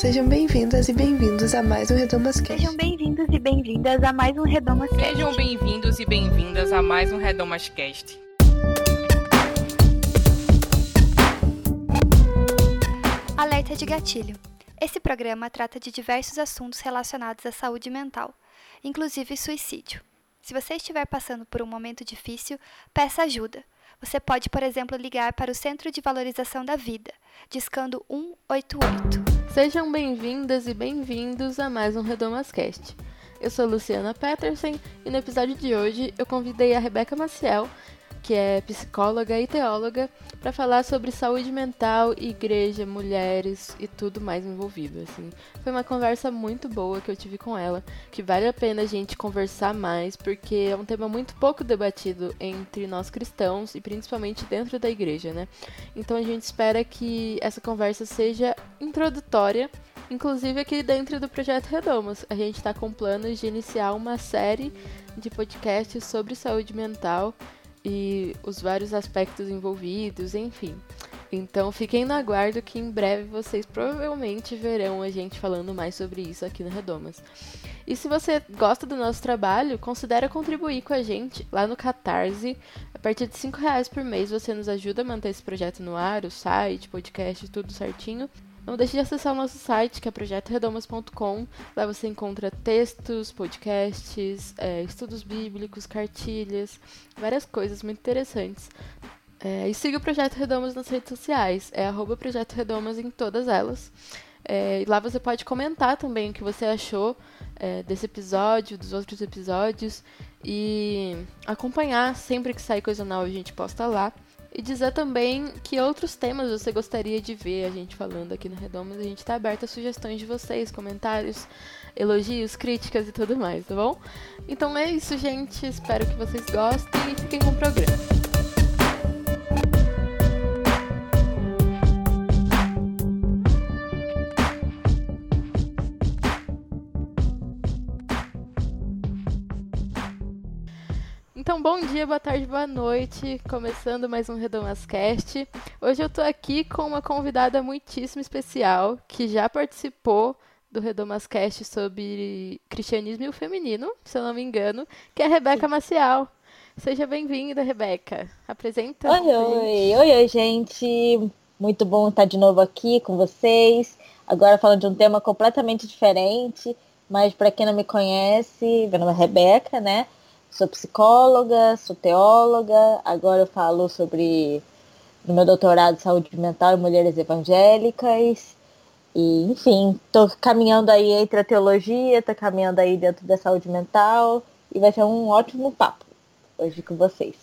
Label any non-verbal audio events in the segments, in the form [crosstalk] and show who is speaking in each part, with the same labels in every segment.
Speaker 1: Sejam bem-vindas e bem-vindos a mais um Redomas Cast.
Speaker 2: Sejam bem-vindos e bem-vindas a mais um Redomas Cast.
Speaker 3: Sejam bem-vindos e bem-vindas a mais um Redomas Cast.
Speaker 4: Alerta de gatilho. Esse programa trata de diversos assuntos relacionados à saúde mental, inclusive suicídio. Se você estiver passando por um momento difícil, peça ajuda. Você pode, por exemplo, ligar para o Centro de Valorização da Vida, discando 188.
Speaker 5: Sejam bem-vindas e bem-vindos a mais um Redomascast. Eu sou Luciana Peterson e no episódio de hoje eu convidei a Rebeca Maciel, que é psicóloga e teóloga, para falar sobre saúde mental, igreja, mulheres e tudo mais envolvido. Assim, foi uma conversa muito boa que eu tive com ela, que vale a pena a gente conversar mais, porque é um tema muito pouco debatido entre nós cristãos e principalmente dentro da igreja, né? Então a gente espera que essa conversa seja introdutória. Inclusive aqui dentro do Projeto Redomos, a gente está com planos de iniciar uma série de podcasts sobre saúde mental e os vários aspectos envolvidos, enfim. Então fiquem no aguardo que em breve vocês provavelmente verão a gente falando mais sobre isso aqui no Redomas. E se você gosta do nosso trabalho, considere contribuir com a gente lá no Catarse. A partir de R$ reais por mês você nos ajuda a manter esse projeto no ar, o site, podcast, tudo certinho. Não deixe de acessar o nosso site, que é projetoredomas.com. Lá você encontra textos, podcasts, é, estudos bíblicos, cartilhas, várias coisas muito interessantes. É, e siga o Projeto Redomas nas redes sociais, é arroba Projeto Redomas em todas elas. É, lá você pode comentar também o que você achou é, desse episódio, dos outros episódios, e acompanhar sempre que sair coisa nova a gente posta lá. E dizer também que outros temas você gostaria de ver a gente falando aqui no Redomas. A gente está aberto a sugestões de vocês, comentários, elogios, críticas e tudo mais, tá bom? Então é isso, gente. Espero que vocês gostem e fiquem com o programa. Então, bom dia, boa tarde, boa noite. Começando mais um Redomascast. Hoje eu tô aqui com uma convidada muitíssimo especial que já participou do Redomascast sobre cristianismo e o feminino, se eu não me engano, que é a Rebeca Maciel. Seja bem-vinda, Rebeca. Apresenta.
Speaker 6: Oi, oi, oi, oi, gente. Muito bom estar de novo aqui com vocês. Agora falando de um tema completamente diferente, mas para quem não me conhece, meu nome é Rebeca, né? Sou psicóloga, sou teóloga, agora eu falo sobre no meu doutorado de saúde mental e mulheres evangélicas. E, enfim, estou caminhando aí entre a teologia, estou caminhando aí dentro da saúde mental e vai ser um ótimo papo hoje com vocês.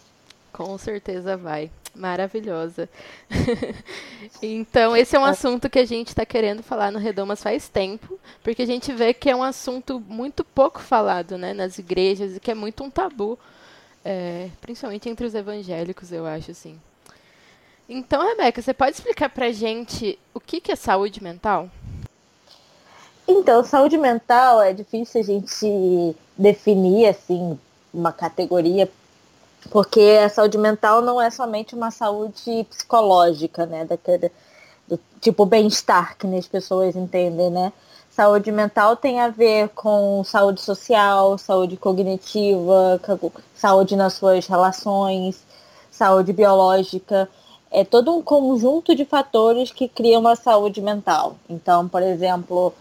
Speaker 5: Com certeza vai maravilhosa. [laughs] então, esse é um assunto que a gente está querendo falar no Redomas faz tempo, porque a gente vê que é um assunto muito pouco falado né, nas igrejas e que é muito um tabu, é, principalmente entre os evangélicos, eu acho assim. Então, Rebeca, você pode explicar pra gente o que, que é saúde mental?
Speaker 6: Então, saúde mental é difícil a gente definir assim uma categoria porque a saúde mental não é somente uma saúde psicológica, né? Daquele, do tipo bem-estar que as pessoas entendem, né? Saúde mental tem a ver com saúde social, saúde cognitiva, saúde nas suas relações, saúde biológica. É todo um conjunto de fatores que criam uma saúde mental. Então, por exemplo,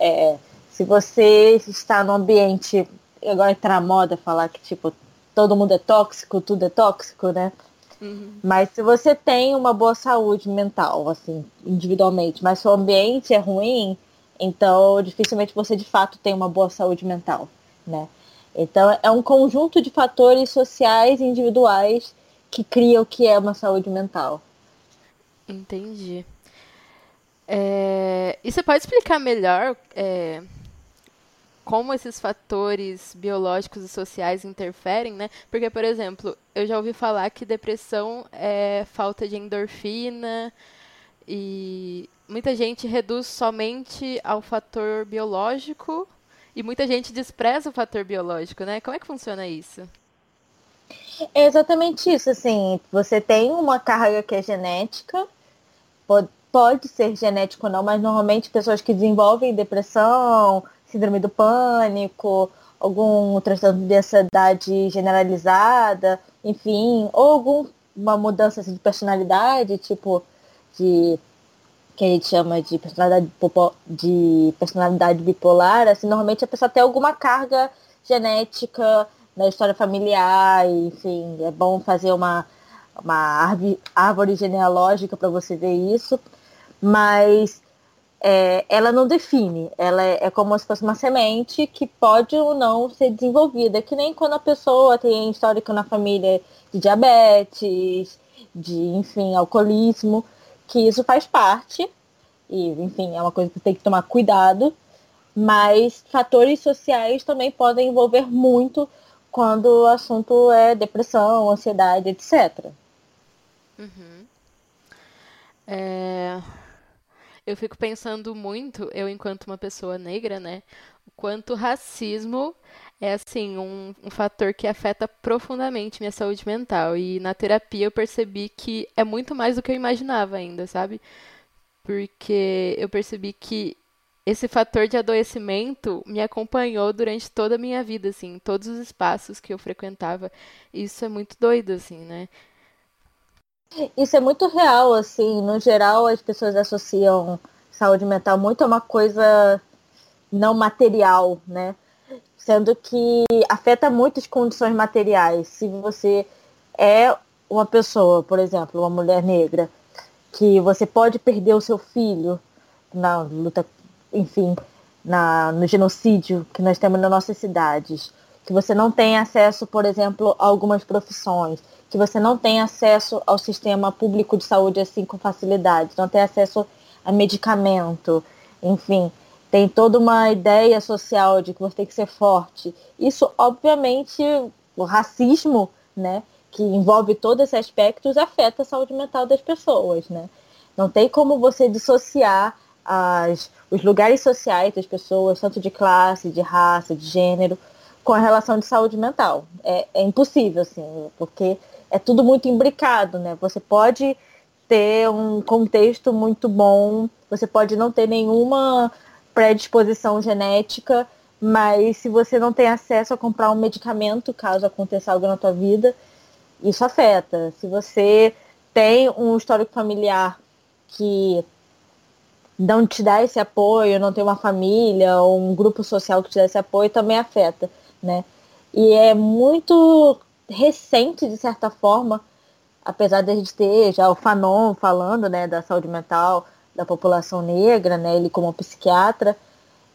Speaker 6: é, se você está no ambiente, agora está na moda falar que tipo todo mundo é tóxico, tudo é tóxico, né? Uhum. Mas se você tem uma boa saúde mental, assim, individualmente, mas seu ambiente é ruim, então dificilmente você de fato tem uma boa saúde mental, né? Então é um conjunto de fatores sociais e individuais que cria o que é uma saúde mental.
Speaker 5: Entendi. É... E você pode explicar melhor é como esses fatores biológicos e sociais interferem, né? Porque, por exemplo, eu já ouvi falar que depressão é falta de endorfina e muita gente reduz somente ao fator biológico e muita gente despreza o fator biológico, né? Como é que funciona isso?
Speaker 6: É exatamente isso, assim, você tem uma carga que é genética, pode ser genético ou não, mas normalmente pessoas que desenvolvem depressão, síndrome do pânico, algum transtorno de ansiedade generalizada, enfim, ou alguma mudança assim, de personalidade, tipo de que a gente chama de personalidade, de personalidade bipolar, assim, normalmente a pessoa tem alguma carga genética na história familiar, enfim, é bom fazer uma, uma árvore, genealógica para você ver isso, mas é, ela não define, ela é, é, como se fosse uma semente que pode ou não ser desenvolvida, que nem quando a pessoa tem histórico na família de diabetes, de, enfim, alcoolismo, que isso faz parte, e, enfim, é uma coisa que tem que tomar cuidado, mas fatores sociais também podem envolver muito quando o assunto é depressão, ansiedade, etc.
Speaker 5: Uhum. É... Eu fico pensando muito, eu enquanto uma pessoa negra, né, o quanto racismo é assim um, um, fator que afeta profundamente minha saúde mental e na terapia eu percebi que é muito mais do que eu imaginava ainda, sabe? Porque eu percebi que esse fator de adoecimento me acompanhou durante toda a minha vida, assim, todos os espaços que eu frequentava. Isso é muito doido, assim, né?
Speaker 6: Isso é muito real, assim. No geral, as pessoas associam saúde mental muito a uma coisa não material, né? Sendo que afeta muitas condições materiais. Se você é uma pessoa, por exemplo, uma mulher negra, que você pode perder o seu filho na luta enfim, na, no genocídio que nós temos nas nossas cidades, que você não tem acesso, por exemplo, a algumas profissões, que você não tem acesso ao sistema público de saúde assim com facilidade, não tem acesso a medicamento, enfim, tem toda uma ideia social de que você tem que ser forte. Isso, obviamente, o racismo, né, que envolve todos esses aspectos, afeta a saúde mental das pessoas, né? Não tem como você dissociar as, os lugares sociais das pessoas, tanto de classe, de raça, de gênero, com a relação de saúde mental. É, é impossível, assim, porque é tudo muito imbricado, né? Você pode ter um contexto muito bom, você pode não ter nenhuma predisposição genética, mas se você não tem acesso a comprar um medicamento, caso aconteça algo na tua vida, isso afeta. Se você tem um histórico familiar que não te dá esse apoio, não tem uma família ou um grupo social que te dá esse apoio, também afeta, né? E é muito recente, de certa forma, apesar de a gente ter já o Fanon falando, né, da saúde mental da população negra, né, ele como psiquiatra,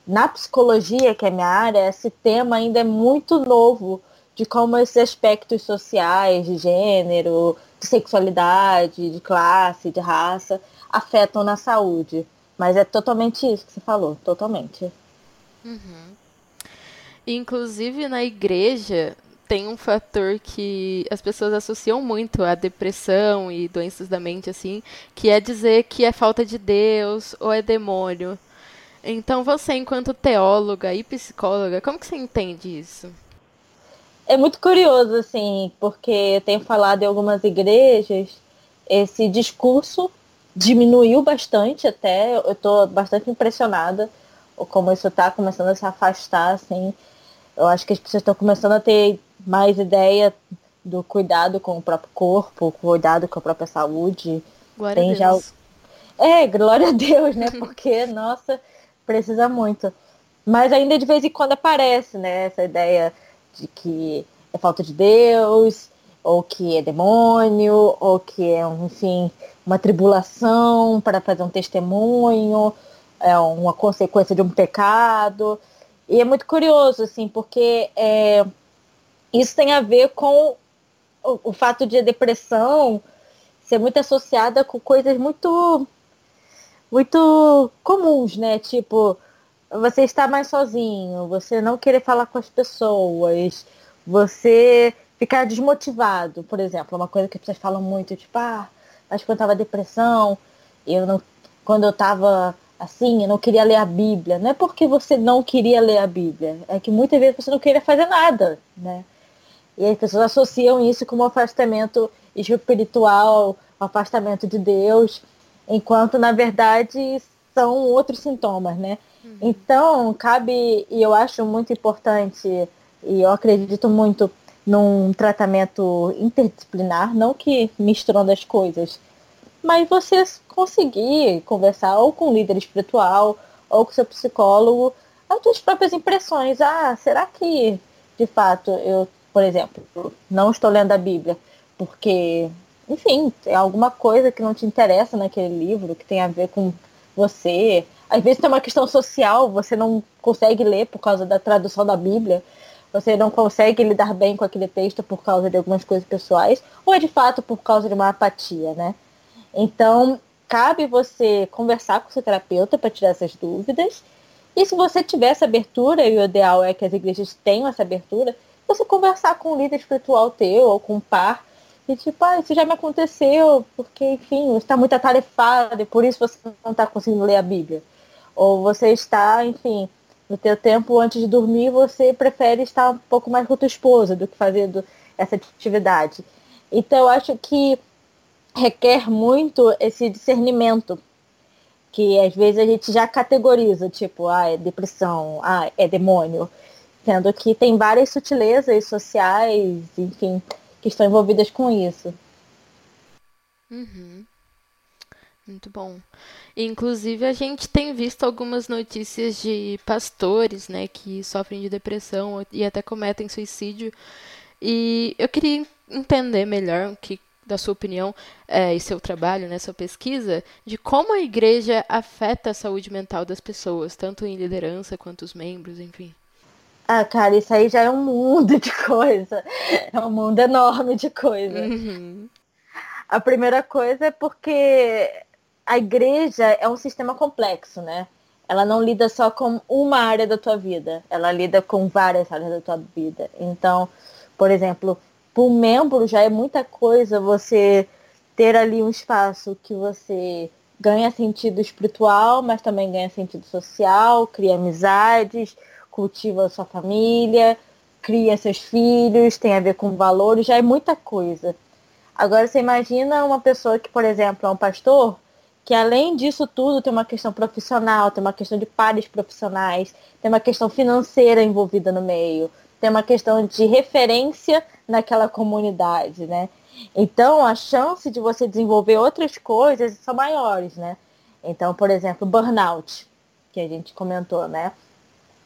Speaker 6: na psicologia, que é minha área, esse tema ainda é muito novo de como esses aspectos sociais, de gênero, de sexualidade, de classe, de raça, afetam na saúde. Mas é totalmente isso que você falou, totalmente.
Speaker 5: Uhum. Inclusive na igreja tem um fator que as pessoas associam muito à depressão e doenças da mente, assim, que é dizer que é falta de Deus ou é demônio. Então você, enquanto teóloga e psicóloga, como que você entende isso?
Speaker 6: É muito curioso, assim, porque eu tenho falado em algumas igrejas esse discurso diminuiu bastante até. Eu estou bastante impressionada como isso está começando a se afastar, assim. Eu acho que as pessoas estão começando a ter mais ideia do cuidado com o próprio corpo, cuidado com a própria saúde.
Speaker 5: Glória Tem a Deus.
Speaker 6: Já... É, glória a Deus, né? Porque, [laughs] nossa, precisa muito. Mas ainda de vez em quando aparece, né? Essa ideia de que é falta de Deus, ou que é demônio, ou que é, enfim, uma tribulação para fazer um testemunho, é uma consequência de um pecado. E é muito curioso, assim, porque é, isso tem a ver com o, o fato de a depressão ser muito associada com coisas muito muito comuns, né? Tipo, você estar mais sozinho, você não querer falar com as pessoas, você ficar desmotivado, por exemplo, uma coisa que as pessoas falam muito, tipo, ah, que quando eu tava depressão, eu não, quando eu tava assim, eu não queria ler a Bíblia. Não é porque você não queria ler a Bíblia, é que muitas vezes você não queria fazer nada, né? E as pessoas associam isso com um afastamento espiritual, um afastamento de Deus. enquanto na verdade são outros sintomas, né? Uhum. Então, cabe, e eu acho muito importante, e eu acredito muito num tratamento interdisciplinar, não que misturando as coisas, mas você conseguir conversar ou com o líder espiritual ou com seu psicólogo as suas próprias impressões. Ah, será que de fato eu, por exemplo, não estou lendo a Bíblia porque, enfim, é alguma coisa que não te interessa naquele livro, que tem a ver com você. Às vezes tem uma questão social, você não consegue ler por causa da tradução da Bíblia você não consegue lidar bem com aquele texto por causa de algumas coisas pessoais, ou é de fato por causa de uma apatia, né? Então, cabe você conversar com o seu terapeuta para tirar essas dúvidas. E se você tiver essa abertura, e o ideal é que as igrejas tenham essa abertura, você conversar com um líder espiritual teu ou com um par, e tipo, ah, isso já me aconteceu, porque, enfim, você está muito atarefado e por isso você não está conseguindo ler a Bíblia. Ou você está, enfim, no teu tempo antes de dormir, você prefere estar um pouco mais com tua esposa do que fazendo essa atividade. Então, eu acho que requer muito esse discernimento, que às vezes a gente já categoriza, tipo, ah, é depressão, ah, é demônio, sendo que tem várias sutilezas sociais, enfim, que estão envolvidas com isso.
Speaker 5: Uhum. Muito bom. Inclusive, a gente tem visto algumas notícias de pastores, né, que sofrem de depressão e até cometem suicídio. E eu queria entender melhor o que, da sua opinião é, e seu trabalho, né, sua pesquisa, de como a igreja afeta a saúde mental das pessoas, tanto em liderança quanto os membros, enfim.
Speaker 6: Ah, cara, isso aí já é um mundo de coisa. É um mundo enorme de coisa. Uhum. A primeira coisa é porque a igreja é um sistema complexo, né? Ela não lida só com uma área da tua vida, ela lida com várias áreas da tua vida. Então, por exemplo, para um membro já é muita coisa você ter ali um espaço que você ganha sentido espiritual, mas também ganha sentido social, cria amizades, cultiva sua família, cria seus filhos, tem a ver com valores, já é muita coisa. Agora você imagina uma pessoa que, por exemplo, é um pastor, que além disso tudo tem uma questão profissional, tem uma questão de pares profissionais, tem uma questão financeira envolvida no meio, tem uma questão de referência naquela comunidade, né? Então a chance de você desenvolver outras coisas são maiores, né? Então, por exemplo, burnout, que a gente comentou, né?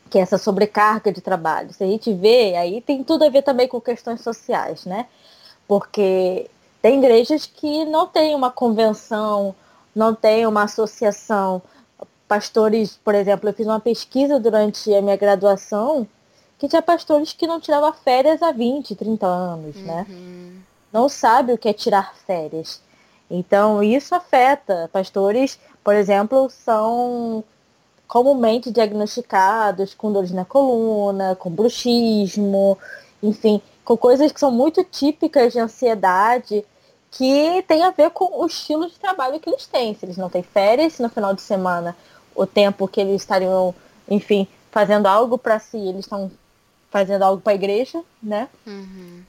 Speaker 6: Que é essa sobrecarga de trabalho. Se a gente vê, aí tem tudo a ver também com questões sociais, né? Porque tem igrejas que não têm uma convenção não tem uma associação. Pastores, por exemplo, eu fiz uma pesquisa durante a minha graduação que tinha pastores que não tiravam férias há 20, 30 anos, né? uhum. né? Não sabe o que é tirar férias. Então, isso afeta. Pastores, por exemplo, são comumente diagnosticados com dores na coluna, com bruxismo, enfim, com coisas que são muito típicas de ansiedade que tem a ver com o estilo de trabalho que eles têm. Se eles não têm férias, se no final de semana o tempo que eles estariam, enfim, fazendo algo para si, eles estão fazendo algo para a igreja, né? Uhum.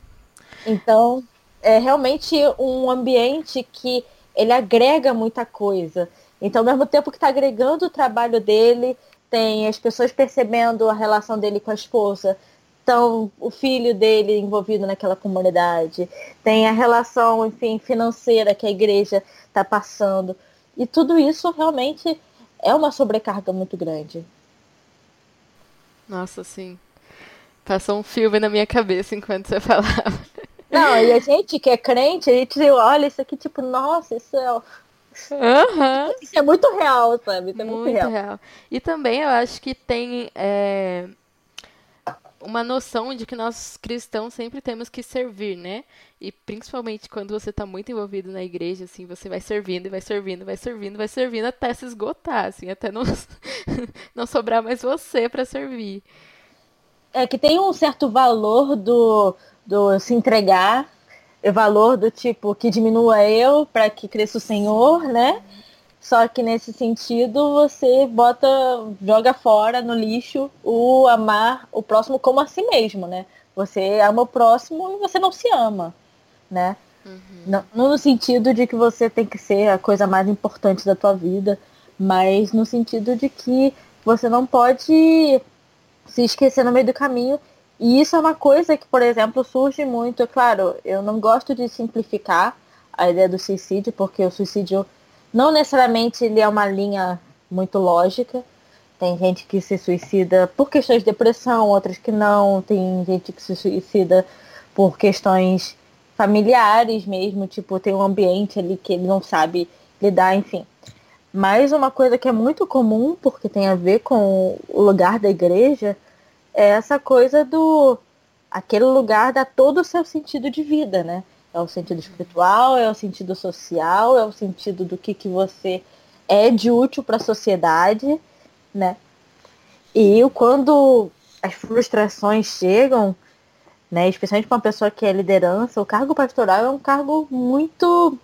Speaker 6: Então, é realmente um ambiente que ele agrega muita coisa. Então, ao mesmo tempo que está agregando o trabalho dele, tem as pessoas percebendo a relação dele com a esposa, então o filho dele envolvido naquela comunidade, tem a relação, enfim, financeira que a igreja está passando. E tudo isso realmente é uma sobrecarga muito grande.
Speaker 5: Nossa, sim. Passou um filme na minha cabeça enquanto você [laughs] falava.
Speaker 6: Não, e a gente que é crente, a gente olha isso aqui, tipo, nossa, isso é. Uhum. Isso é muito real, sabe? Isso é muito, muito real. real.
Speaker 5: E também eu acho que tem é, uma noção de que nós cristãos sempre temos que servir, né? E principalmente quando você está muito envolvido na igreja, assim, você vai servindo e vai servindo, vai servindo, vai servindo até se esgotar, assim, até não, [laughs] não sobrar mais você para servir.
Speaker 6: É que tem um certo valor do, do se entregar, o valor do tipo que diminua eu para que cresça o Senhor, né? Só que nesse sentido você bota, joga fora no lixo o amar o próximo como a si mesmo, né? Você ama o próximo e você não se ama, né? Uhum. Não, não no sentido de que você tem que ser a coisa mais importante da tua vida, mas no sentido de que você não pode se esquecer no meio do caminho. E isso é uma coisa que, por exemplo, surge muito. Claro, eu não gosto de simplificar a ideia do suicídio, porque o suicídio não necessariamente ele é uma linha muito lógica. Tem gente que se suicida por questões de depressão, outras que não. Tem gente que se suicida por questões familiares mesmo, tipo, tem um ambiente ali que ele não sabe lidar, enfim. Mas uma coisa que é muito comum, porque tem a ver com o lugar da igreja, é essa coisa do. aquele lugar dá todo o seu sentido de vida, né? É o sentido espiritual, é o sentido social, é o sentido do que, que você é de útil para a sociedade, né? E quando as frustrações chegam, né, especialmente para uma pessoa que é liderança, o cargo pastoral é um cargo muito,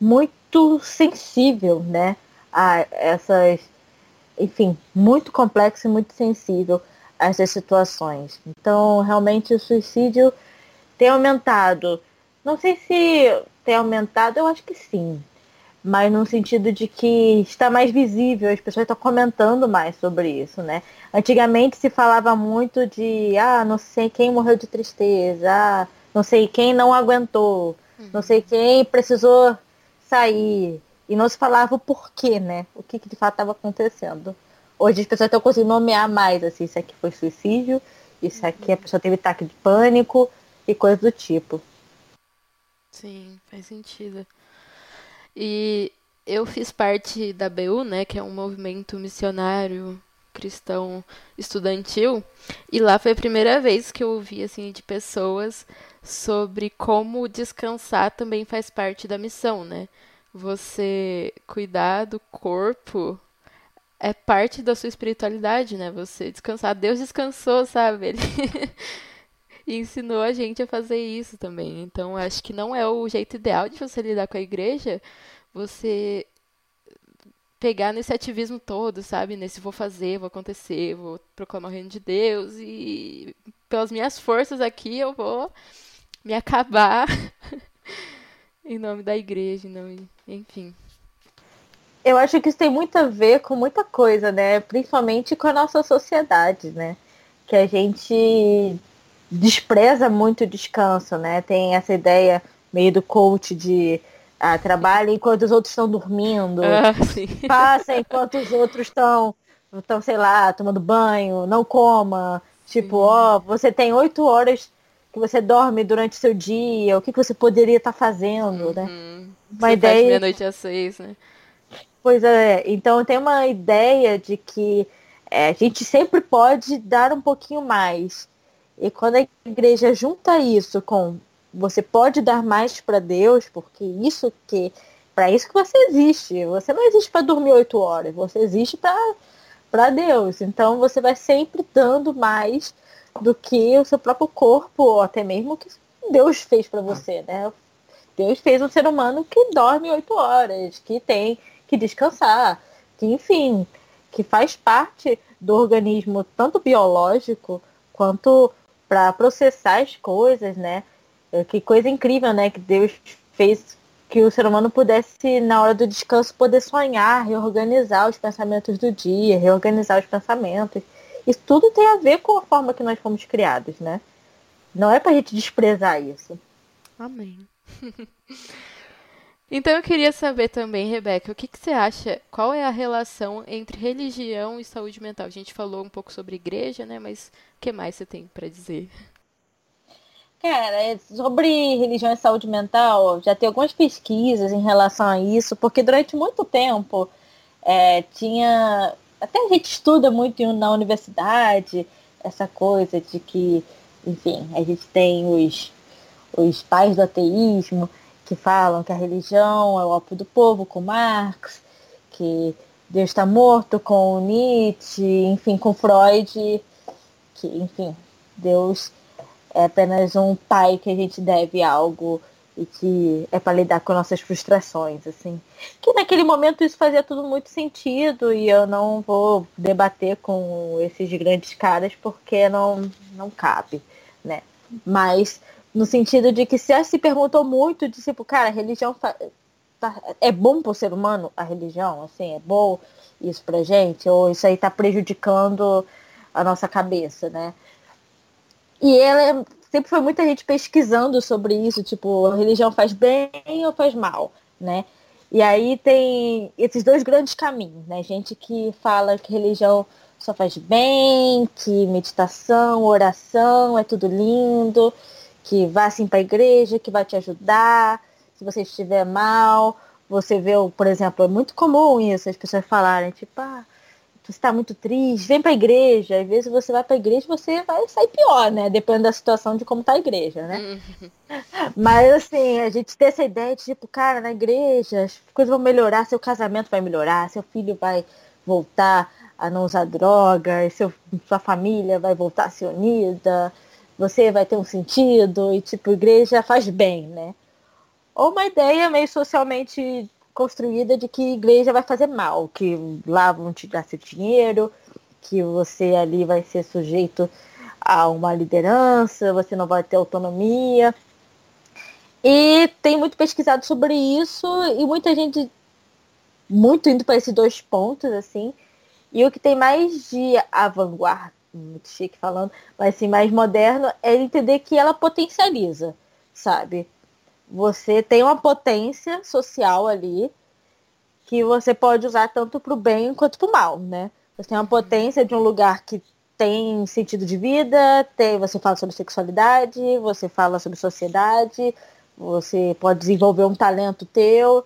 Speaker 6: muito sensível, né, a essas, enfim, muito complexo e muito sensível a essas situações. Então, realmente o suicídio tem aumentado. Não sei se tem aumentado, eu acho que sim mas no sentido de que está mais visível, as pessoas estão comentando mais sobre isso, né? Antigamente se falava muito de, ah, não sei quem morreu de tristeza, ah, não sei quem não aguentou, uhum. não sei quem precisou sair. E não se falava o porquê, né? O que, que de fato estava acontecendo. Hoje as pessoas estão conseguindo nomear mais, assim, isso aqui foi suicídio, isso aqui a pessoa teve ataque de pânico e coisa do tipo.
Speaker 5: Sim, faz sentido. E eu fiz parte da BU, né, que é um movimento missionário cristão estudantil, e lá foi a primeira vez que eu ouvi assim de pessoas sobre como descansar também faz parte da missão, né? Você cuidar do corpo é parte da sua espiritualidade, né? Você descansar. Deus descansou, sabe? [laughs] Ele ensinou a gente a fazer isso também. Então, acho que não é o jeito ideal de você lidar com a igreja, você pegar nesse ativismo todo, sabe? Nesse vou fazer, vou acontecer, vou proclamar o reino de Deus e pelas minhas forças aqui eu vou me acabar [laughs] em nome da igreja, não, enfim.
Speaker 6: Eu acho que isso tem muito a ver com muita coisa, né? Principalmente com a nossa sociedade, né? Que a gente despreza muito o descanso, né? Tem essa ideia meio do coach de ah, trabalha enquanto os outros estão dormindo, ah, passa enquanto os outros estão, estão, sei lá, tomando banho, não coma. Tipo, ó, você tem oito horas que você dorme durante o seu dia, o que, que você poderia estar tá fazendo, né?
Speaker 5: uhum. né? Uma você ideia. Meia-noite às seis, né?
Speaker 6: Pois é, então tem uma ideia de que é, a gente sempre pode dar um pouquinho mais. E quando a igreja junta isso com você pode dar mais para Deus, porque isso que para isso que você existe. Você não existe para dormir oito horas, você existe para Deus. Então você vai sempre dando mais do que o seu próprio corpo, ou até mesmo o que Deus fez para você, né? Deus fez um ser humano que dorme oito horas, que tem que descansar, que enfim, que faz parte do organismo tanto biológico quanto para processar as coisas, né? É, que coisa incrível, né? Que Deus fez que o ser humano pudesse, na hora do descanso, poder sonhar, reorganizar os pensamentos do dia, reorganizar os pensamentos. Isso tudo tem a ver com a forma que nós fomos criados, né? Não é pra gente desprezar isso.
Speaker 5: Amém. [laughs] então eu queria saber também, Rebeca, o que, que você acha? Qual é a relação entre religião e saúde mental? A gente falou um pouco sobre igreja, né? Mas o que mais você tem para dizer?
Speaker 6: Cara, é sobre religião e saúde mental, já tem algumas pesquisas em relação a isso, porque durante muito tempo é, tinha. Até a gente estuda muito na universidade essa coisa de que, enfim, a gente tem os, os pais do ateísmo que falam que a religião é o ópio do povo, com Marx, que Deus está morto com Nietzsche, enfim, com Freud, que, enfim, Deus é apenas um pai que a gente deve algo e que é para lidar com nossas frustrações, assim. Que naquele momento isso fazia tudo muito sentido e eu não vou debater com esses grandes caras porque não, não cabe, né? Mas no sentido de que se se perguntou muito de tipo, cara, a religião tá, é bom para o ser humano a religião, assim, é bom isso pra gente, ou isso aí tá prejudicando a nossa cabeça, né? E ela é, sempre foi muita gente pesquisando sobre isso, tipo, a religião faz bem ou faz mal, né? E aí tem esses dois grandes caminhos, né? Gente que fala que religião só faz bem, que meditação, oração é tudo lindo, que vá assim para a igreja, que vai te ajudar, se você estiver mal. Você vê, por exemplo, é muito comum isso, as pessoas falarem, tipo, ah, você está muito triste, vem para a igreja. Às vezes você vai para a igreja você vai sair pior, né? Dependendo da situação de como está a igreja, né? Uhum. [laughs] Mas assim, a gente tem essa ideia de tipo, cara, na igreja as coisas vão melhorar, seu casamento vai melhorar, seu filho vai voltar a não usar drogas, seu, sua família vai voltar a ser unida, você vai ter um sentido, e tipo, igreja faz bem, né? Ou uma ideia meio socialmente construída de que igreja vai fazer mal, que lá vão te dar seu dinheiro, que você ali vai ser sujeito a uma liderança, você não vai ter autonomia. E tem muito pesquisado sobre isso e muita gente muito indo para esses dois pontos, assim. E o que tem mais de avant-garde, muito chique falando, mas assim, mais moderno, é entender que ela potencializa, sabe? Você tem uma potência social ali que você pode usar tanto para o bem quanto para o mal, né? Você tem uma potência de um lugar que tem sentido de vida, tem, você fala sobre sexualidade, você fala sobre sociedade, você pode desenvolver um talento teu.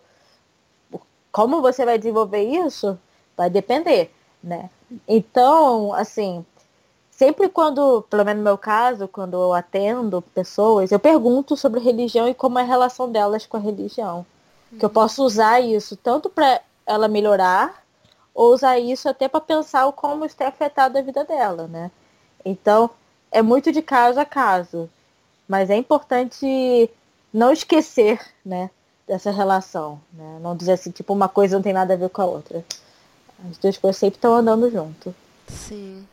Speaker 6: Como você vai desenvolver isso? Vai depender, né? Então, assim, sempre quando, pelo menos no meu caso, quando eu atendo pessoas, eu pergunto sobre religião e como é a relação delas com a religião. Que eu posso usar isso tanto para ela melhorar, ou usar isso até para pensar como isso tem afetado a vida dela, né? Então, é muito de caso a caso. Mas é importante não esquecer, né, dessa relação, né? Não dizer assim, tipo, uma coisa não tem nada a ver com a outra. As duas coisas sempre estão andando junto.
Speaker 5: Sim.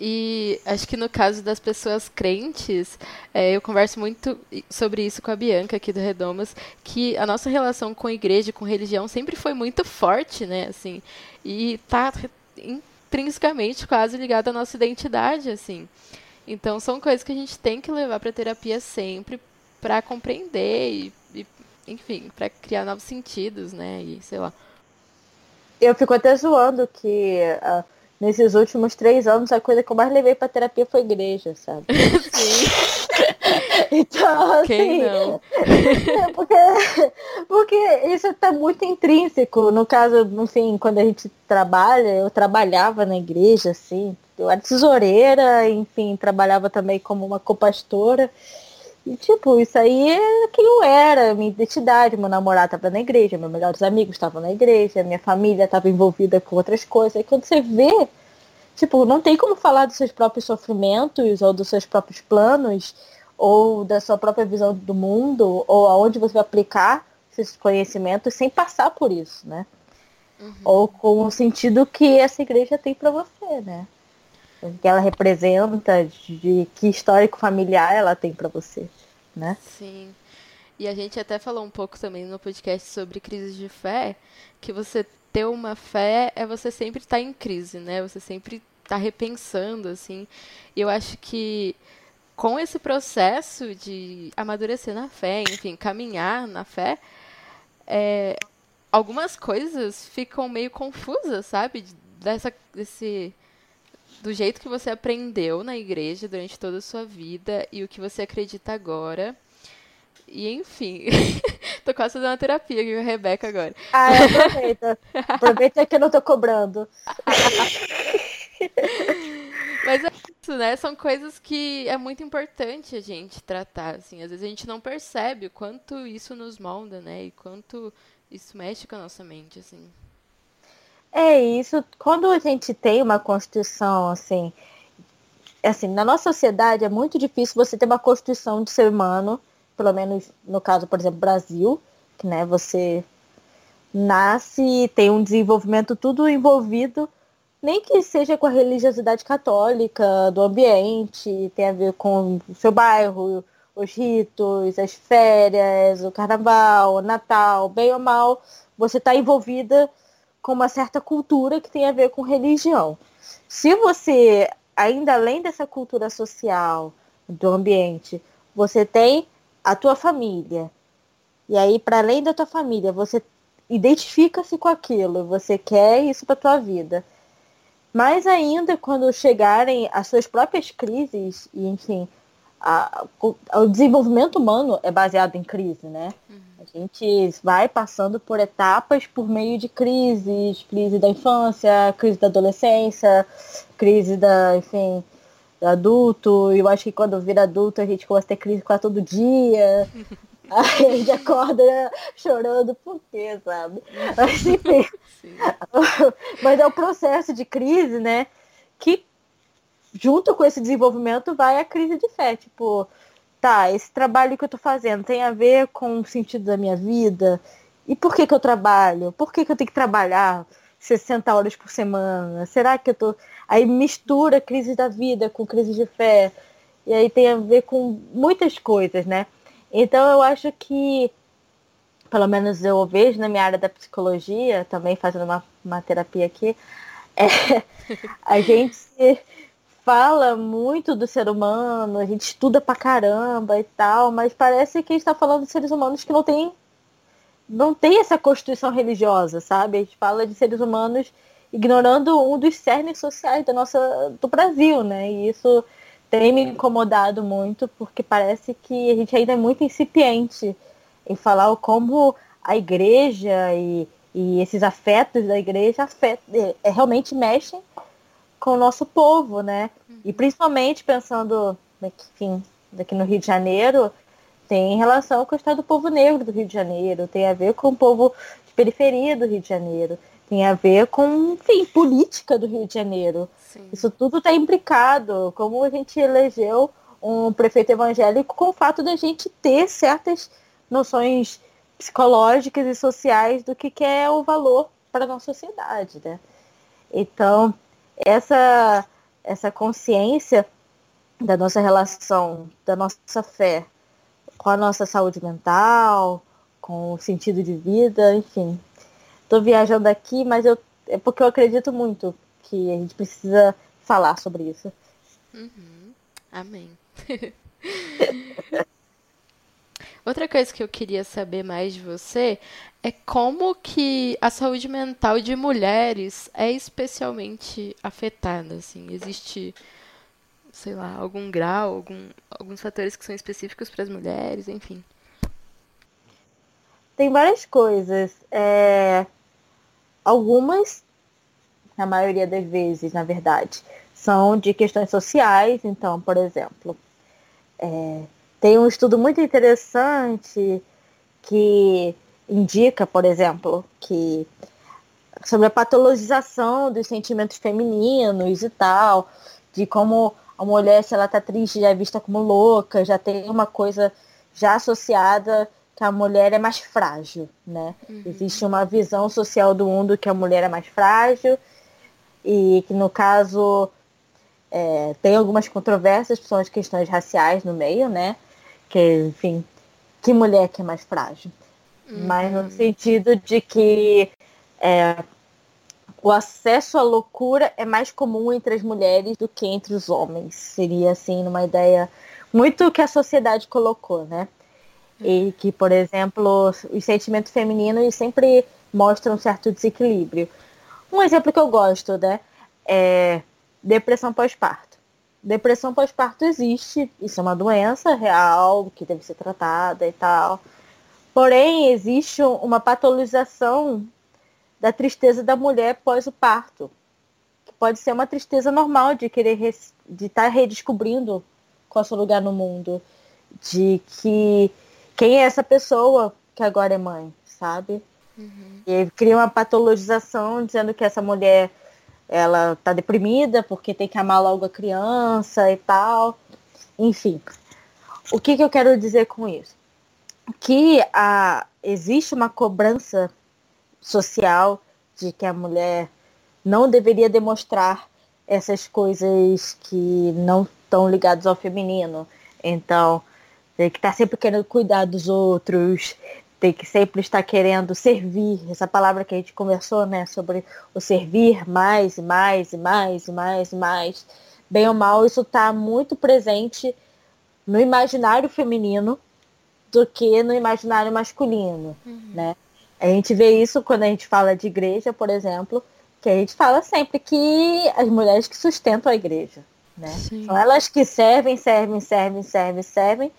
Speaker 5: E acho que no caso das pessoas crentes, é, eu converso muito sobre isso com a Bianca aqui do Redomas, que a nossa relação com igreja, com religião, sempre foi muito forte, né? Assim, e tá intrinsecamente quase ligada à nossa identidade, assim. Então são coisas que a gente tem que levar para terapia sempre para compreender e, e enfim, para criar novos sentidos, né? E sei lá.
Speaker 6: Eu fico até zoando que uh nesses últimos três anos, a coisa que eu mais levei pra terapia foi igreja, sabe? [laughs]
Speaker 5: Sim. [laughs]
Speaker 6: então, assim.
Speaker 5: Quem?
Speaker 6: É [laughs] porque, porque isso tá muito intrínseco. No caso, enfim, quando a gente trabalha, eu trabalhava na igreja, assim. Eu era tesoureira, enfim, trabalhava também como uma copastora. E, tipo, isso aí é quem eu era, minha identidade. Meu namorado estava na igreja, meus melhores amigos estavam na igreja, minha família estava envolvida com outras coisas. E quando você vê, tipo, não tem como falar dos seus próprios sofrimentos ou dos seus próprios planos ou da sua própria visão do mundo ou aonde você vai aplicar esses conhecimentos sem passar por isso, né? Uhum. Ou com o sentido que essa igreja tem para você, né? Que ela representa, de que histórico familiar ela tem para você, né?
Speaker 5: Sim. E a gente até falou um pouco também no podcast sobre crise de fé, que você ter uma fé é você sempre estar tá em crise, né? Você sempre estar tá repensando, assim. E eu acho que com esse processo de amadurecer na fé, enfim, caminhar na fé, é, algumas coisas ficam meio confusas, sabe? Dessa, desse do jeito que você aprendeu na igreja durante toda a sua vida e o que você acredita agora. E enfim, [laughs] tô quase fazendo uma terapia aqui com a Rebeca agora.
Speaker 6: Ah, é, aproveita. aproveita que eu não tô cobrando. [laughs]
Speaker 5: Mas é isso, né? São coisas que é muito importante a gente tratar, assim. Às vezes a gente não percebe o quanto isso nos molda, né? E quanto isso mexe com a nossa mente, assim.
Speaker 6: É isso. Quando a gente tem uma constituição assim, assim, na nossa sociedade é muito difícil você ter uma constituição de ser humano, pelo menos no caso, por exemplo, Brasil, que né, você nasce, tem um desenvolvimento tudo envolvido, nem que seja com a religiosidade católica, do ambiente, tem a ver com o seu bairro, os ritos, as férias, o carnaval, o Natal, bem ou mal, você está envolvida com uma certa cultura que tem a ver com religião. Se você, ainda além dessa cultura social, do ambiente, você tem a tua família, e aí, para além da tua família, você identifica-se com aquilo, você quer isso para tua vida. Mais ainda quando chegarem as suas próprias crises, e enfim, a, o desenvolvimento humano é baseado em crise, né? Uhum. A gente vai passando por etapas por meio de crises, crise da infância, crise da adolescência, crise da, enfim, do adulto. Eu acho que quando vira adulto a gente começa a ter crise quase todo dia. Aí [laughs] a gente acorda chorando por quê, sabe? Mas enfim. [laughs] Mas é o processo de crise, né? Que junto com esse desenvolvimento vai a crise de fé. Tipo, tá, esse trabalho que eu tô fazendo tem a ver com o sentido da minha vida? E por que que eu trabalho? Por que que eu tenho que trabalhar 60 horas por semana? Será que eu tô. Aí mistura crise da vida com crise de fé. E aí tem a ver com muitas coisas, né? Então eu acho que, pelo menos eu vejo na minha área da psicologia, também fazendo uma, uma terapia aqui, é, [laughs] a gente fala muito do ser humano, a gente estuda pra caramba e tal, mas parece que a gente está falando de seres humanos que não tem, não tem essa constituição religiosa, sabe? A gente fala de seres humanos ignorando um dos cernes sociais da nossa, do Brasil, né? E isso tem me incomodado muito, porque parece que a gente ainda é muito incipiente em falar como a igreja e, e esses afetos da igreja afet, é, é, realmente mexem com o nosso povo, né? E principalmente pensando, enfim, daqui no Rio de Janeiro, tem relação com o estado do povo negro do Rio de Janeiro, tem a ver com o povo de periferia do Rio de Janeiro, tem a ver com, enfim, política do Rio de Janeiro. Sim. Isso tudo está implicado, como a gente elegeu um prefeito evangélico com o fato da gente ter certas noções psicológicas e sociais do que, que é o valor para a nossa sociedade, né? Então, essa, essa consciência da nossa relação, da nossa fé com a nossa saúde mental, com o sentido de vida, enfim. Estou viajando aqui, mas eu, é porque eu acredito muito que a gente precisa falar sobre isso.
Speaker 5: Uhum. Amém. [laughs] Outra coisa que eu queria saber mais de você é como que a saúde mental de mulheres é especialmente afetada, assim, existe, sei lá, algum grau, algum, alguns fatores que são específicos para as mulheres, enfim.
Speaker 6: Tem várias coisas. É... Algumas na maioria das vezes, na verdade, são de questões sociais. Então, por exemplo, é, tem um estudo muito interessante que indica, por exemplo, que sobre a patologização dos sentimentos femininos e tal, de como a mulher, se ela está triste, já é vista como louca, já tem uma coisa já associada que a mulher é mais frágil, né? Uhum. Existe uma visão social do mundo que a mulher é mais frágil e que no caso é, tem algumas controvérsias, são as questões raciais no meio, né? Que, enfim, que mulher que é mais frágil. Uhum. Mas no sentido de que é, o acesso à loucura é mais comum entre as mulheres do que entre os homens. Seria, assim, uma ideia muito que a sociedade colocou, né? E que, por exemplo, os sentimentos femininos sempre mostram um certo desequilíbrio. Um exemplo que eu gosto, né? É depressão pós-parto. Depressão pós-parto existe, isso é uma doença real que deve ser tratada e tal. Porém, existe uma patologização da tristeza da mulher pós o parto. Que pode ser uma tristeza normal de querer de estar tá redescobrindo qual é o seu lugar no mundo. De que quem é essa pessoa que agora é mãe, sabe? Uhum. E cria uma patologização dizendo que essa mulher ela tá deprimida porque tem que amar logo a criança e tal. Enfim, o que, que eu quero dizer com isso? Que a, existe uma cobrança social de que a mulher não deveria demonstrar essas coisas que não estão ligadas ao feminino. Então, tem que estar tá sempre querendo cuidar dos outros, tem que sempre estar querendo servir, essa palavra que a gente conversou, né, sobre o servir mais e mais e mais e mais e mais. Bem ou mal, isso está muito presente no imaginário feminino do que no imaginário masculino, uhum. né? A gente vê isso quando a gente fala de igreja, por exemplo, que a gente fala sempre que as mulheres que sustentam a igreja, né? Sim. São elas que servem, servem, servem, servem, servem,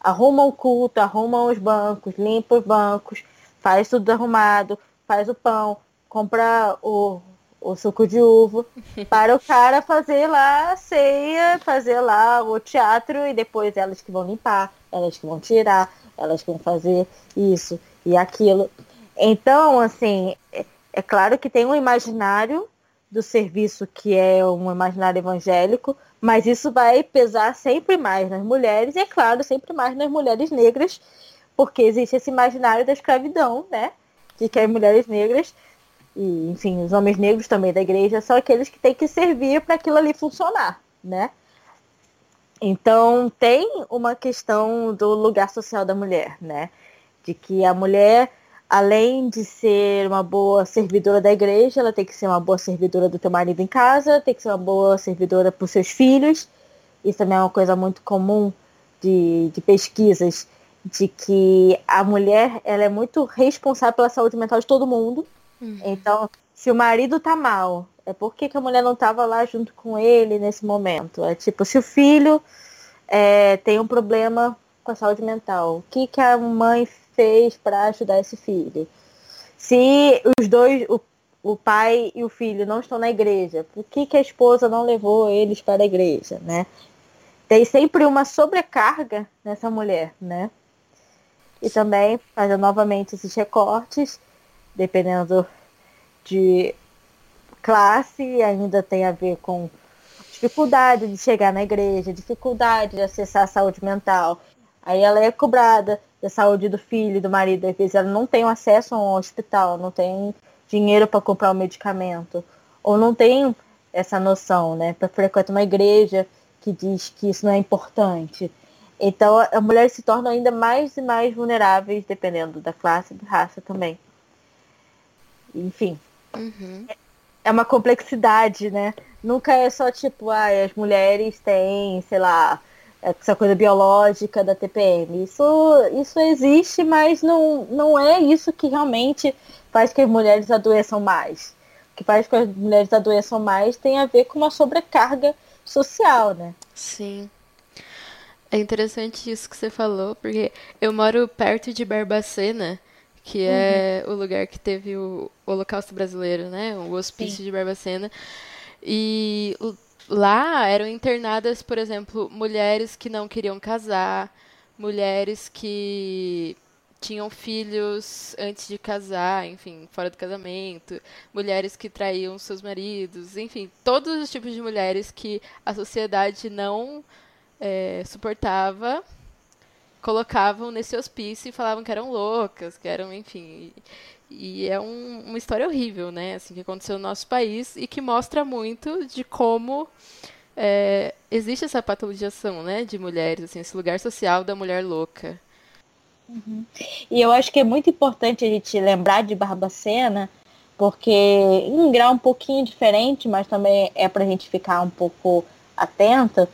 Speaker 6: arrumam o culto, arrumam os bancos, limpam os bancos, faz tudo arrumado, faz o pão, compra o, o suco de uva, [laughs] para o cara fazer lá a ceia, fazer lá o teatro e depois elas que vão limpar, elas que vão tirar, elas que vão fazer isso e aquilo. Então, assim, é, é claro que tem um imaginário do serviço que é um imaginário evangélico, mas isso vai pesar sempre mais nas mulheres, e é claro, sempre mais nas mulheres negras, porque existe esse imaginário da escravidão, né? De que as mulheres negras, e enfim, os homens negros também da igreja, são aqueles que têm que servir para aquilo ali funcionar, né? Então tem uma questão do lugar social da mulher, né? De que a mulher além de ser uma boa servidora da igreja, ela tem que ser uma boa servidora do teu marido em casa, tem que ser uma boa servidora para os seus filhos. Isso também é uma coisa muito comum de, de pesquisas, de que a mulher ela é muito responsável pela saúde mental de todo mundo. Uhum. Então, se o marido tá mal, é porque que a mulher não estava lá junto com ele nesse momento. É tipo, se o filho é, tem um problema com a saúde mental, o que, que a mãe fez para ajudar esse filho? Se os dois, o, o pai e o filho não estão na igreja, por que, que a esposa não levou eles para a igreja, né? Tem sempre uma sobrecarga nessa mulher, né? E também, fazendo novamente esses recortes, dependendo de classe, ainda tem a ver com dificuldade de chegar na igreja, dificuldade de acessar a saúde mental. Aí ela é cobrada da saúde do filho e do marido. Às vezes ela não tem acesso a um hospital, não tem dinheiro para comprar o um medicamento. Ou não tem essa noção, né? Para frequentar uma igreja que diz que isso não é importante. Então a mulher se torna ainda mais e mais vulneráveis, dependendo da classe e da raça também. Enfim. Uhum. É uma complexidade, né? Nunca é só tipo, ah, as mulheres têm, sei lá, essa coisa biológica da TPM. Isso, isso existe, mas não, não é isso que realmente faz que as mulheres adoeçam mais. O que faz que as mulheres adoeçam mais tem a ver com uma sobrecarga social, né?
Speaker 5: Sim. É interessante isso que você falou, porque eu moro perto de Barbacena, que é uhum. o lugar que teve o Holocausto Brasileiro, né? O hospício Sim. de Barbacena. E lá eram internadas, por exemplo, mulheres que não queriam casar, mulheres que tinham filhos antes de casar, enfim, fora do casamento, mulheres que traíam seus maridos, enfim, todos os tipos de mulheres que a sociedade não é, suportava, colocavam nesse hospício e falavam que eram loucas, que eram, enfim. E, é um, uma história horrível, né? Assim, que aconteceu no nosso país e que mostra muito de como é, existe essa patologização, né, de mulheres, assim, esse lugar social da mulher louca.
Speaker 6: Uhum. E eu acho que é muito importante a gente lembrar de Barbacena, porque em um grau um pouquinho diferente, mas também é para a gente ficar um pouco atenta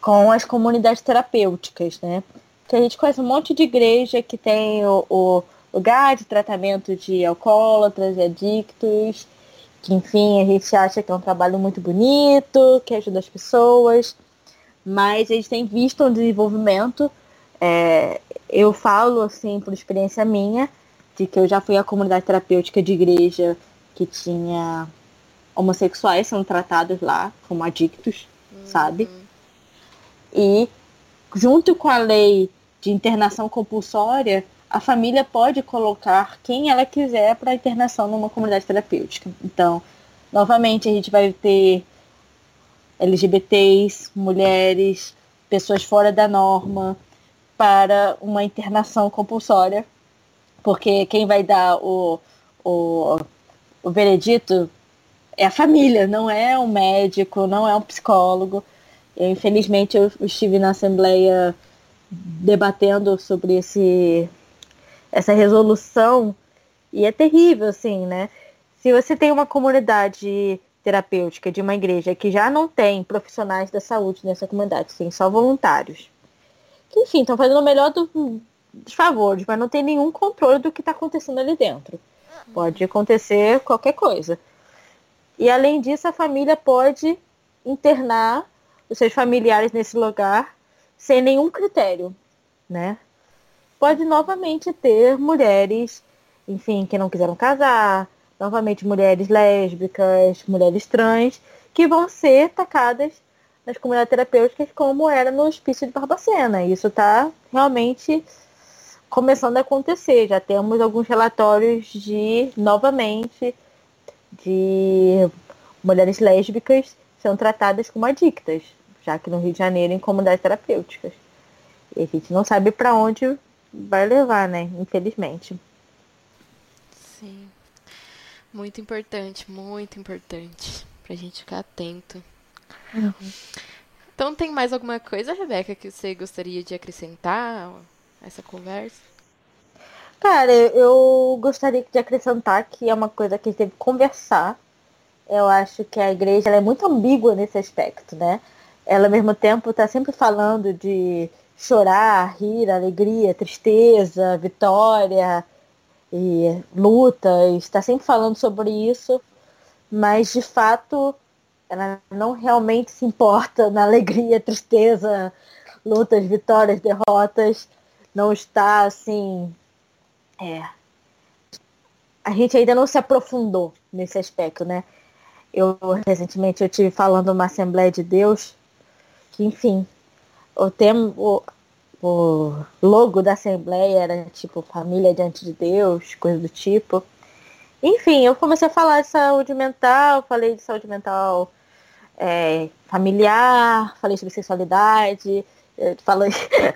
Speaker 6: com as comunidades terapêuticas, né? Que a gente conhece um monte de igreja que tem o, o lugar de tratamento de alcoólatras e adictos, que enfim a gente acha que é um trabalho muito bonito, que ajuda as pessoas, mas a gente tem visto um desenvolvimento. É, eu falo assim por experiência minha, de que eu já fui à comunidade terapêutica de igreja que tinha homossexuais sendo tratados lá como adictos, uhum. sabe? E junto com a lei de internação compulsória, a família pode colocar quem ela quiser para internação numa comunidade terapêutica. Então, novamente, a gente vai ter LGBTs, mulheres, pessoas fora da norma para uma internação compulsória, porque quem vai dar o, o, o veredito é a família, não é um médico, não é um psicólogo. Eu, infelizmente, eu estive na Assembleia debatendo sobre esse, essa resolução e é terrível, assim, né? Se você tem uma comunidade terapêutica de uma igreja que já não tem profissionais da saúde nessa comunidade, tem só voluntários, que, enfim, estão fazendo o melhor do, dos favores, mas não tem nenhum controle do que está acontecendo ali dentro. Pode acontecer qualquer coisa. E além disso, a família pode internar os seus familiares nesse lugar sem nenhum critério, né? Pode novamente ter mulheres, enfim, que não quiseram casar, novamente mulheres lésbicas, mulheres trans, que vão ser atacadas nas comunidades terapêuticas como era no hospício de Barbacena. Isso está realmente começando a acontecer. Já temos alguns relatórios de, novamente, de mulheres lésbicas são tratadas como adictas, já que no Rio de Janeiro em comunidades terapêuticas. E a gente não sabe para onde vai levar, né? Infelizmente.
Speaker 5: Sim. Muito importante, muito importante. Pra gente ficar atento. Uhum. Então tem mais alguma coisa, Rebeca, que você gostaria de acrescentar a essa conversa?
Speaker 6: Cara, eu gostaria de acrescentar que é uma coisa que a gente que conversar eu acho que a igreja é muito ambígua nesse aspecto, né? Ela ao mesmo tempo está sempre falando de chorar, rir, alegria, tristeza, vitória e luta, está sempre falando sobre isso, mas de fato ela não realmente se importa na alegria, tristeza, lutas, vitórias, derrotas, não está assim. É. A gente ainda não se aprofundou nesse aspecto, né? Eu recentemente eu tive falando uma Assembleia de Deus, que enfim, o tema, o, o logo da Assembleia era tipo família diante de Deus, coisa do tipo. Enfim, eu comecei a falar de saúde mental, falei de saúde mental é, familiar, falei sobre sexualidade, falei,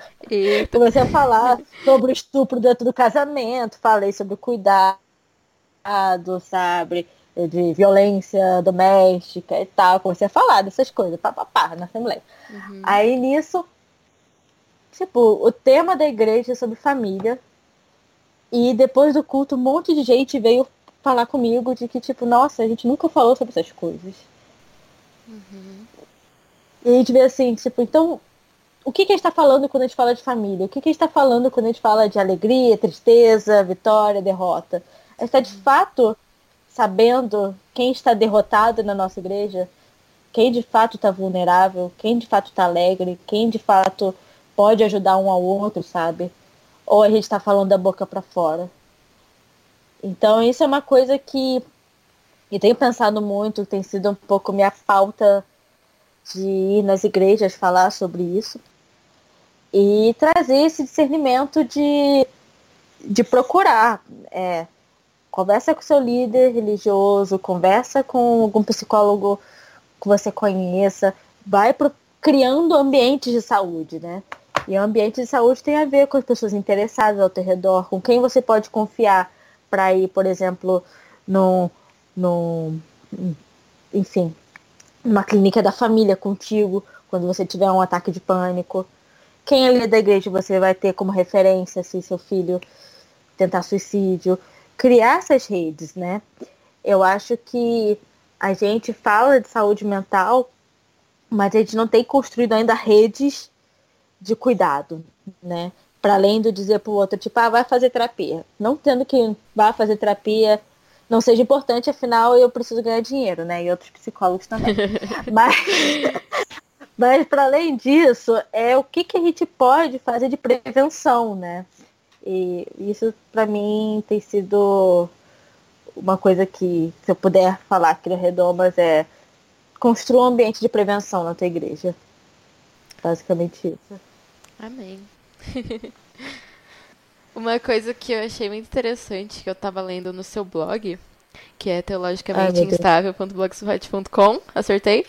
Speaker 6: [laughs] comecei a falar sobre o estupro dentro do casamento, falei sobre o cuidado, sabe? de violência doméstica e tal. Comecei a falar dessas coisas, papapá, na Assembleia. Uhum. Aí nisso, tipo, o tema da igreja é sobre família. E depois do culto, um monte de gente veio falar comigo de que, tipo, nossa, a gente nunca falou sobre essas coisas. Uhum. E a gente vê assim, tipo, então, o que, que a gente está falando quando a gente fala de família? O que, que a gente está falando quando a gente fala de alegria, tristeza, vitória, derrota? A gente está, de uhum. fato, sabendo quem está derrotado na nossa igreja, quem de fato está vulnerável, quem de fato está alegre, quem de fato pode ajudar um ao outro, sabe? Ou a gente está falando da boca para fora. Então isso é uma coisa que eu tenho pensado muito, tem sido um pouco minha pauta de ir nas igrejas falar sobre isso e trazer esse discernimento de, de procurar é, Conversa com seu líder religioso, conversa com algum psicólogo que você conheça, vai pro, criando ambientes de saúde, né? E o ambiente de saúde tem a ver com as pessoas interessadas ao teu redor, com quem você pode confiar para ir, por exemplo, no, no, enfim, numa clínica da família contigo, quando você tiver um ataque de pânico. Quem ali da igreja você vai ter como referência se seu filho tentar suicídio criar essas redes, né? Eu acho que a gente fala de saúde mental, mas a gente não tem construído ainda redes de cuidado, né? Para além do dizer para o outro, tipo, ah, vai fazer terapia. Não tendo que vá fazer terapia não seja importante, afinal eu preciso ganhar dinheiro, né? E outros psicólogos também. [laughs] mas mas para além disso, é o que, que a gente pode fazer de prevenção, né? E isso para mim tem sido uma coisa que, se eu puder falar aqui no Redomas, é construa um ambiente de prevenção na tua igreja. Basicamente isso.
Speaker 5: Amém. [laughs] uma coisa que eu achei muito interessante que eu estava lendo no seu blog, que é teologicamente instável.blogspot.com, acertei?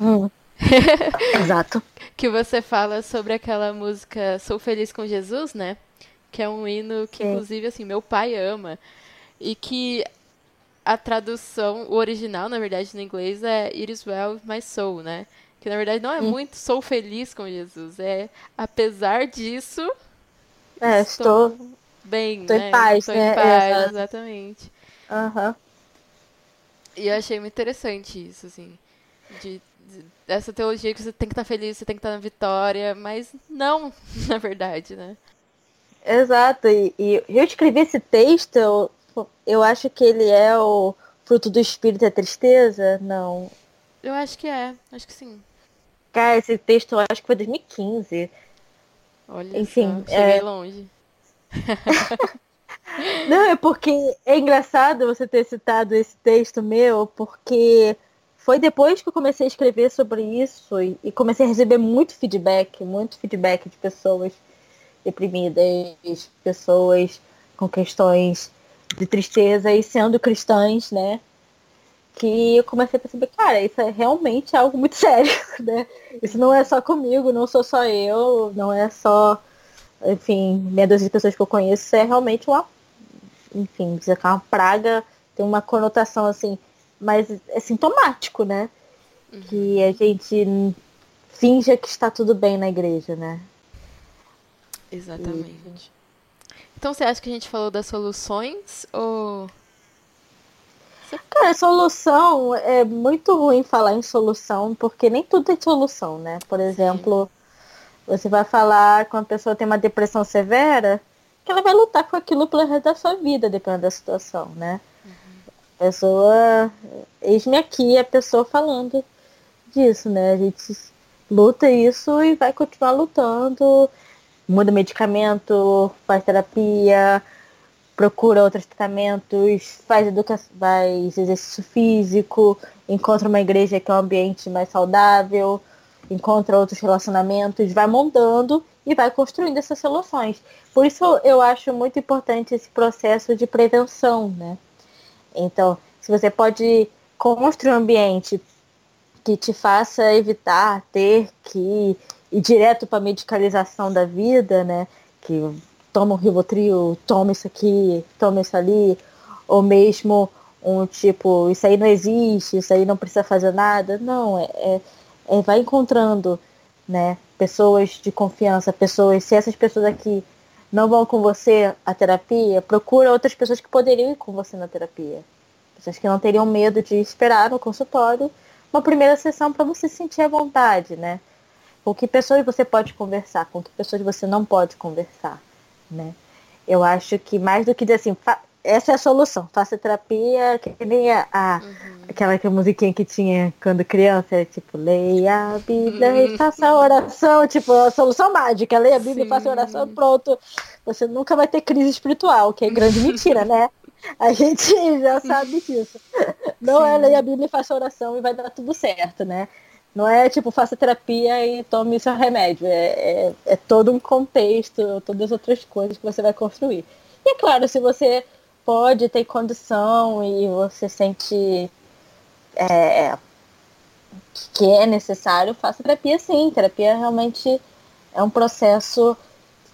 Speaker 6: Hum. [laughs] Exato.
Speaker 5: que você fala sobre aquela música Sou Feliz com Jesus, né? que é um hino que, inclusive, assim, meu pai ama. E que a tradução, o original, na verdade, no inglês é It is well my soul, né? Que na verdade não é
Speaker 6: Hum.
Speaker 5: muito sou feliz com Jesus, é apesar disso,
Speaker 6: É, estou.
Speaker 5: bem,
Speaker 6: estou em
Speaker 5: né?
Speaker 6: paz,
Speaker 5: estou
Speaker 6: né?
Speaker 5: em paz,
Speaker 6: Exato.
Speaker 5: exatamente.
Speaker 6: Aham.
Speaker 5: E eu achei muito interessante isso, assim. De, de- dessa teologia que você tem que estar feliz, você tem que estar na vitória, mas não, [laughs] na verdade, né?
Speaker 6: Exato. E, e eu escrevi esse texto, eu, eu acho que ele é o fruto do espírito é tristeza? Não.
Speaker 5: Eu acho que é, acho que sim.
Speaker 6: Cara, esse texto eu acho que foi 2015.
Speaker 5: Olha
Speaker 6: Enfim,
Speaker 5: só, cheguei
Speaker 6: é-
Speaker 5: longe. [laughs]
Speaker 6: Não, é porque é engraçado você ter citado esse texto meu, porque foi depois que eu comecei a escrever sobre isso e, e comecei a receber muito feedback, muito feedback de pessoas deprimidas, pessoas com questões de tristeza e sendo cristãs, né? Que eu comecei a perceber, cara, isso é realmente algo muito [laughs] sério, né? Isso não é só comigo, não sou só eu, não é só, enfim, meia dúzia de pessoas que eu conheço, isso é realmente uma enfim, dizer que é uma praga tem uma conotação assim, mas é sintomático, né? Que a gente finja que está tudo bem na igreja, né?
Speaker 5: Exatamente. Então você acha que a gente falou das soluções ou.
Speaker 6: Cara, solução é muito ruim falar em solução, porque nem tudo tem solução, né? Por exemplo, você vai falar que uma pessoa tem uma depressão severa, que ela vai lutar com aquilo pelo resto da sua vida, dependendo da situação, né? A pessoa. Eis-me aqui a pessoa falando disso, né? A gente luta isso e vai continuar lutando, muda medicamento, faz terapia, procura outros tratamentos, faz educação, faz exercício físico, encontra uma igreja que é um ambiente mais saudável, encontra outros relacionamentos, vai montando e vai construindo essas soluções. Por isso eu acho muito importante esse processo de prevenção, né? Então, se você pode construir um ambiente que te faça evitar ter que ir direto para a medicalização da vida, né? Que toma um Rivotril, toma isso aqui, toma isso ali, ou mesmo um tipo, isso aí não existe, isso aí não precisa fazer nada. Não, é, é, é vai encontrando, né? Pessoas de confiança, pessoas, se essas pessoas aqui não vão com você à terapia, procura outras pessoas que poderiam ir com você na terapia. Pessoas que não teriam medo de esperar no consultório uma primeira sessão para você se sentir à vontade, né? Com que pessoas você pode conversar, com que pessoas você não pode conversar, né? Eu acho que mais do que dizer assim, essa é a solução, faça terapia, que nem a, a- aquela que a musiquinha que tinha quando criança, era tipo, leia a Bíblia e faça oração, tipo, a solução mágica, leia a Bíblia e faça oração, pronto. Você nunca vai ter crise espiritual, que é grande [laughs] mentira, né? A gente já sabe disso. Não é leia a Bíblia e faça oração e vai dar tudo certo, né? Não é tipo, faça terapia e tome seu remédio. É, é, é todo um contexto, todas as outras coisas que você vai construir. E é claro, se você pode ter condição e você sente é, que é necessário, faça terapia sim. Terapia realmente é um processo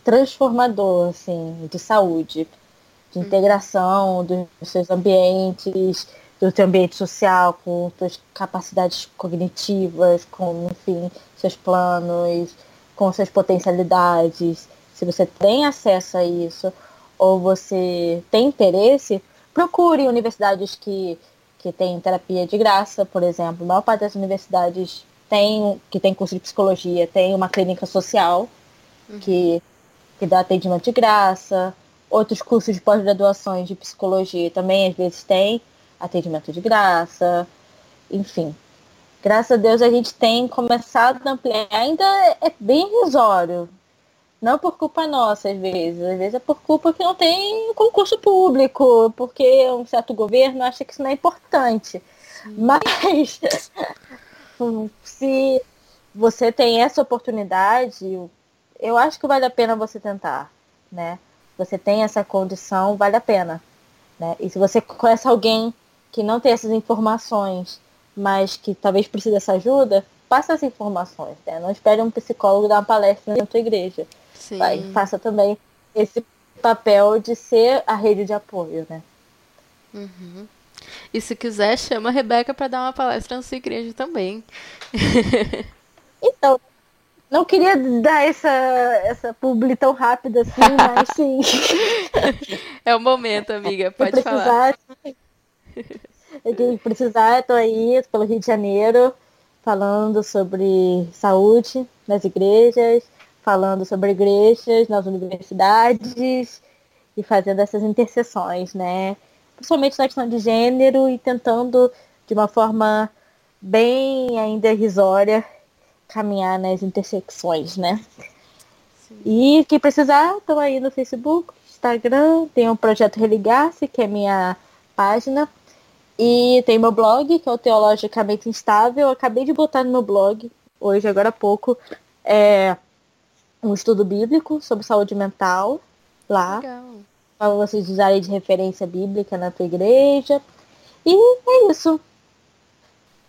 Speaker 6: transformador, assim, de saúde, de integração dos seus ambientes, do teu ambiente social, com suas capacidades cognitivas, com, enfim, seus planos, com suas potencialidades. Se você tem acesso a isso, ou você tem interesse, procure universidades que, que têm terapia de graça, por exemplo. A maior parte das universidades tem, que tem curso de psicologia, tem uma clínica social que, que dá atendimento de graça. Outros cursos de pós-graduações de psicologia também às vezes tem atendimento de graça. Enfim, graças a Deus a gente tem começado a ampliar. Ainda é bem irrisório. Não por culpa nossa, às vezes. Às vezes é por culpa que não tem concurso público, porque um certo governo acha que isso não é importante. Mas [laughs] se você tem essa oportunidade, eu acho que vale a pena você tentar, né? Você tem essa condição, vale a pena. Né? E se você conhece alguém que não tem essas informações, mas que talvez precise dessa ajuda, passa as informações. Né? Não espere um psicólogo dar uma palestra na tua igreja.
Speaker 5: Sim.
Speaker 6: Vai, faça também esse papel de ser a rede de apoio, né?
Speaker 5: Uhum. E se quiser, chama a Rebeca para dar uma palestra na sua igreja também. [laughs]
Speaker 6: Então, não queria dar essa, essa publi tão rápida assim, mas sim. [laughs]
Speaker 5: É o momento, amiga, pode falar.
Speaker 6: Quem precisar, tô aí pelo Rio de Janeiro, falando sobre saúde nas igrejas, falando sobre igrejas nas universidades e fazendo essas interseções, né? Principalmente na questão de gênero e tentando, de uma forma bem ainda irrisória, caminhar nas intersecções, né? E quem precisar, estou aí no Facebook, Instagram, tem o projeto Religar-se, que é minha página. E tem meu blog, que é o Teologicamente Instável. Eu acabei de botar no meu blog, hoje, agora há pouco, é um estudo bíblico sobre saúde mental lá.
Speaker 5: Legal.
Speaker 6: Para vocês usarem de referência bíblica na tua igreja. E é isso.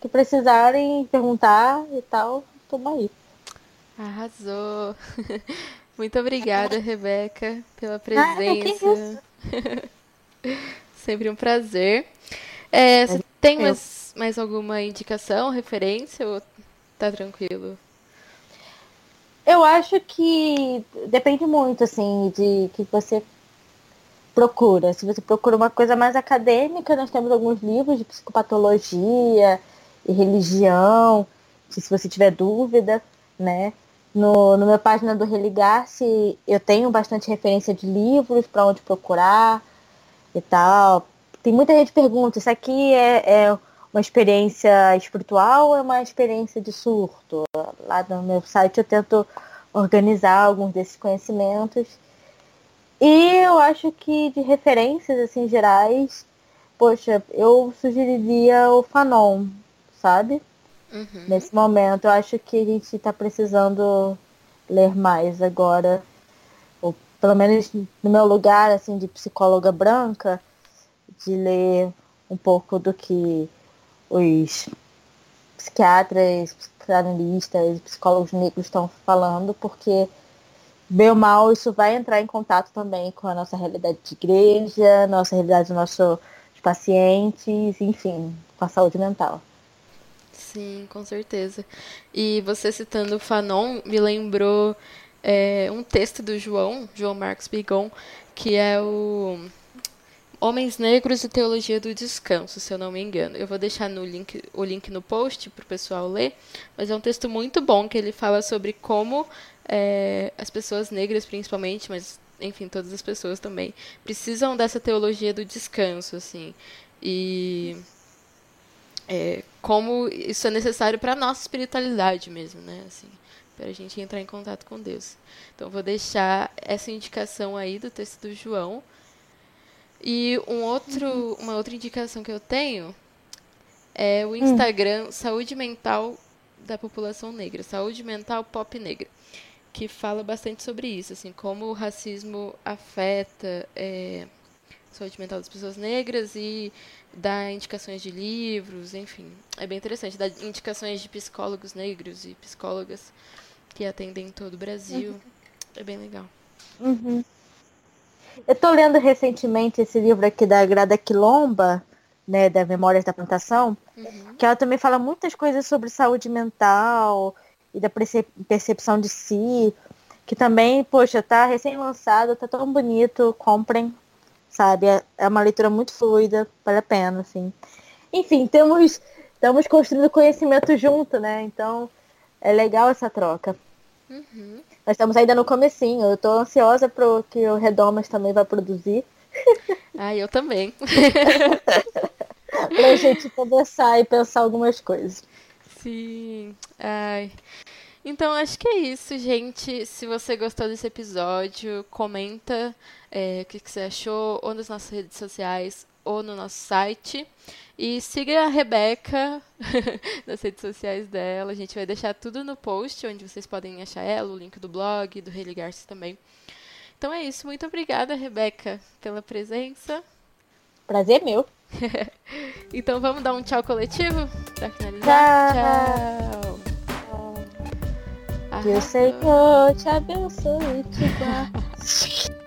Speaker 6: Que precisarem perguntar e tal, toma aí.
Speaker 5: Arrasou. [laughs] Muito obrigada, Rebeca, pela presença. [laughs] Sempre um prazer. É, você tem mais, mais alguma indicação, referência ou tá tranquilo?
Speaker 6: Eu acho que depende muito, assim, de que você procura. Se você procura uma coisa mais acadêmica, nós temos alguns livros de psicopatologia e religião, se você tiver dúvida, né? No, no meu página do Religar-se, eu tenho bastante referência de livros para onde procurar e tal. Tem muita gente que pergunta, isso aqui é, é uma experiência espiritual ou é uma experiência de surto? Lá no meu site eu tento organizar alguns desses conhecimentos. E eu acho que de referências assim gerais, poxa, eu sugeriria o Fanon, sabe?
Speaker 5: Uhum.
Speaker 6: Nesse momento, eu acho que a gente está precisando ler mais agora. Ou pelo menos no meu lugar assim de psicóloga branca, de ler um pouco do que os psiquiatras, psicanalistas, psicólogos negros estão falando, porque bem ou mal isso vai entrar em contato também com a nossa realidade de igreja, nossa realidade dos nossos pacientes, enfim, com a saúde mental.
Speaker 5: Sim, com certeza. E você citando o Fanon me lembrou é, um texto do João, João Marcos Bigon, que é o Homens Negros e Teologia do Descanso, se eu não me engano. Eu vou deixar no link, o link no post para o pessoal ler, mas é um texto muito bom que ele fala sobre como é, as pessoas negras, principalmente, mas enfim, todas as pessoas também, precisam dessa teologia do descanso, assim. E é, como isso é necessário para a nossa espiritualidade mesmo, né? Assim, para a gente entrar em contato com Deus. Então, vou deixar essa indicação aí do texto do João. E um outro, uma outra indicação que eu tenho é o Instagram Saúde Mental da População Negra, Saúde Mental Pop Negra, que fala bastante sobre isso, assim, como o racismo afeta é, a saúde mental das pessoas negras e dá indicações de livros, enfim. É bem interessante, dá indicações de psicólogos negros e psicólogas que atendem em todo o Brasil. É bem legal.
Speaker 6: Uhum. Eu tô lendo recentemente esse livro aqui da Grada Quilomba, né, da Memórias da Plantação,
Speaker 5: Uhum.
Speaker 6: que ela também fala muitas coisas sobre saúde mental e da percep- percepção de si, que também, poxa, tá recém-lançado, tá tão bonito, comprem, sabe? É- É uma leitura muito fluida, vale a pena, assim. Enfim, temos, estamos construindo conhecimento junto, né? Então, é legal essa troca.
Speaker 5: Uhum.
Speaker 6: Nós estamos ainda no comecinho, eu tô ansiosa pro que o Redomas também vai produzir,
Speaker 5: Ah, eu também. [laughs]
Speaker 6: pra gente conversar e pensar algumas coisas.
Speaker 5: Sim. Ai. Então, acho que é isso, gente. Se você gostou desse episódio, comenta é, o que, que você achou, ou nas nossas redes sociais, ou no nosso site. E siga a Rebeca [laughs] nas redes sociais dela. A gente vai deixar tudo no post, onde vocês podem achar ela, o link do blog, do Religar-se também. Então é isso. Muito obrigada, Rebeca, pela presença.
Speaker 6: Prazer meu. [laughs]
Speaker 5: Então vamos dar um tchau coletivo para finalizar?
Speaker 6: Tchau.
Speaker 5: Tchau.
Speaker 6: Que o. Senhor te abençoe e te guarde. [laughs]